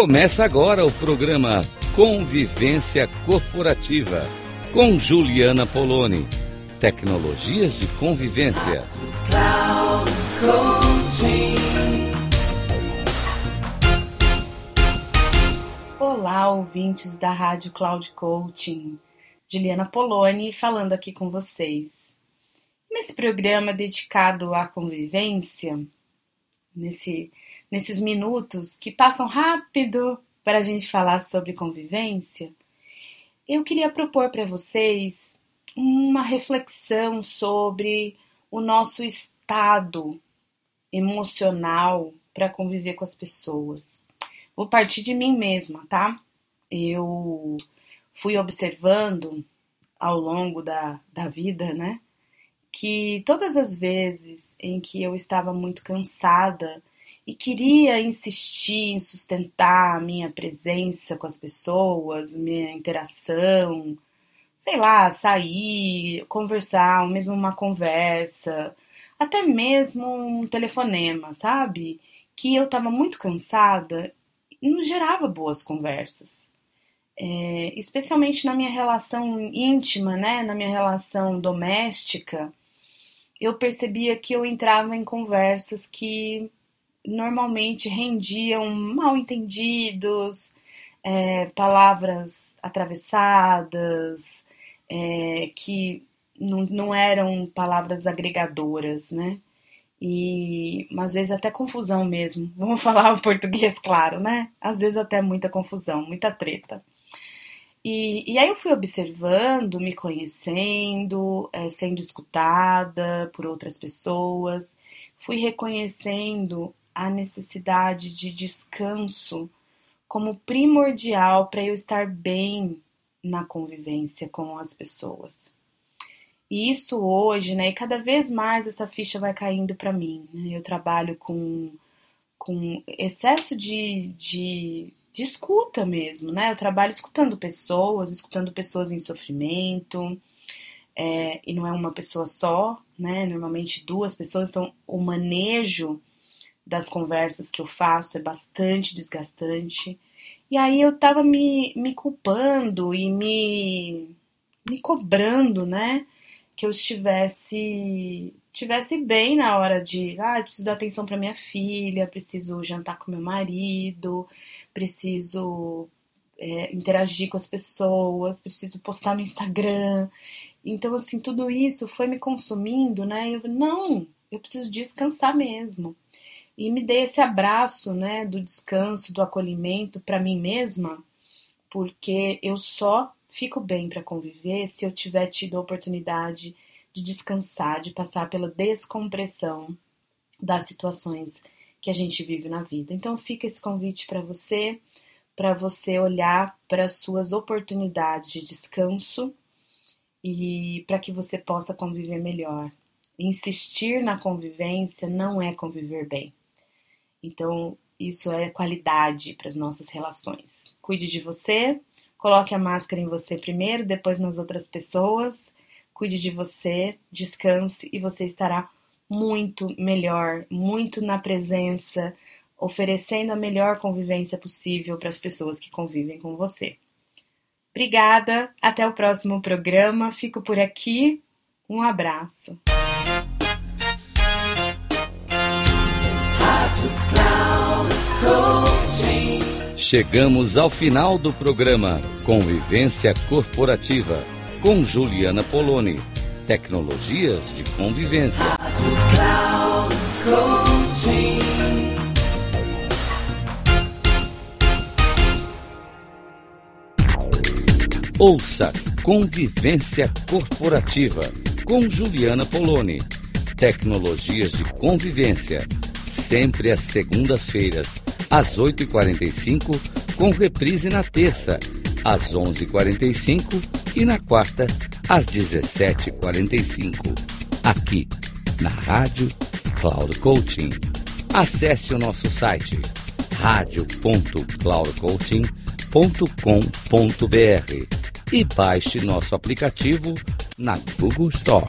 Começa agora o programa Convivência Corporativa com Juliana Poloni. Tecnologias de convivência. Olá, ouvintes da Rádio Cloud Coaching. Juliana Poloni falando aqui com vocês. Nesse programa dedicado à convivência, nesse, nesses minutos que passam rápido para a gente falar sobre convivência, eu queria propor para vocês uma reflexão sobre o nosso estado emocional para conviver com as pessoas. Vou partir de mim mesma, tá? Eu fui observando ao longo da, da vida, né? Que todas as vezes em que eu estava muito cansada e queria insistir em sustentar a minha presença com as pessoas, minha interação, sei lá, sair, conversar, mesmo uma conversa, até mesmo um telefonema, sabe? Que eu estava muito cansada e não gerava boas conversas. É, especialmente na minha relação íntima, né, na minha relação doméstica, eu percebia que eu entrava em conversas que normalmente rendiam mal entendidos, é, palavras atravessadas, é, que não, não eram palavras agregadoras, né? E às vezes até confusão mesmo. Vamos falar o português claro, né? Às vezes até muita confusão, muita treta. E, e aí eu fui observando, me conhecendo, é, sendo escutada por outras pessoas, fui reconhecendo a necessidade de descanso como primordial para eu estar bem na convivência com as pessoas. E isso hoje, né, e cada vez mais essa ficha vai caindo para mim. Né? Eu trabalho com, com excesso de, de, de escuta mesmo, né? Eu trabalho escutando pessoas, escutando pessoas em sofrimento, é, e não é uma pessoa só, né? Normalmente duas pessoas, então o manejo das conversas que eu faço é bastante desgastante. E aí eu tava me, me culpando e me, me cobrando, né? Que eu estivesse tivesse bem na hora de, ah, preciso dar atenção para minha filha, preciso jantar com meu marido, preciso é, interagir com as pessoas, preciso postar no Instagram. Então, assim, tudo isso foi me consumindo, né? Eu, não, eu preciso descansar mesmo e me dei esse abraço, né, do descanso, do acolhimento para mim mesma, porque eu só fico bem para conviver se eu tiver tido a oportunidade de descansar, de passar pela descompressão das situações que a gente vive na vida. Então fica esse convite para você, para você olhar para as suas oportunidades de descanso e para que você possa conviver melhor. Insistir na convivência não é conviver bem. Então, isso é qualidade para as nossas relações. Cuide de você, coloque a máscara em você primeiro, depois nas outras pessoas. Cuide de você, descanse e você estará muito melhor, muito na presença, oferecendo a melhor convivência possível para as pessoas que convivem com você. Obrigada, até o próximo programa. Fico por aqui. Um abraço. Chegamos ao final do programa Convivência Corporativa com Juliana Poloni. Tecnologias de convivência. Ouça Convivência Corporativa com Juliana Poloni. Tecnologias de convivência sempre às segundas-feiras, às 8h45, com reprise na terça, às 11h45 e na quarta, às 17h45. Aqui, na Rádio Cloud Coaching. Acesse o nosso site radio.cloudcoaching.com.br e baixe nosso aplicativo na Google Store.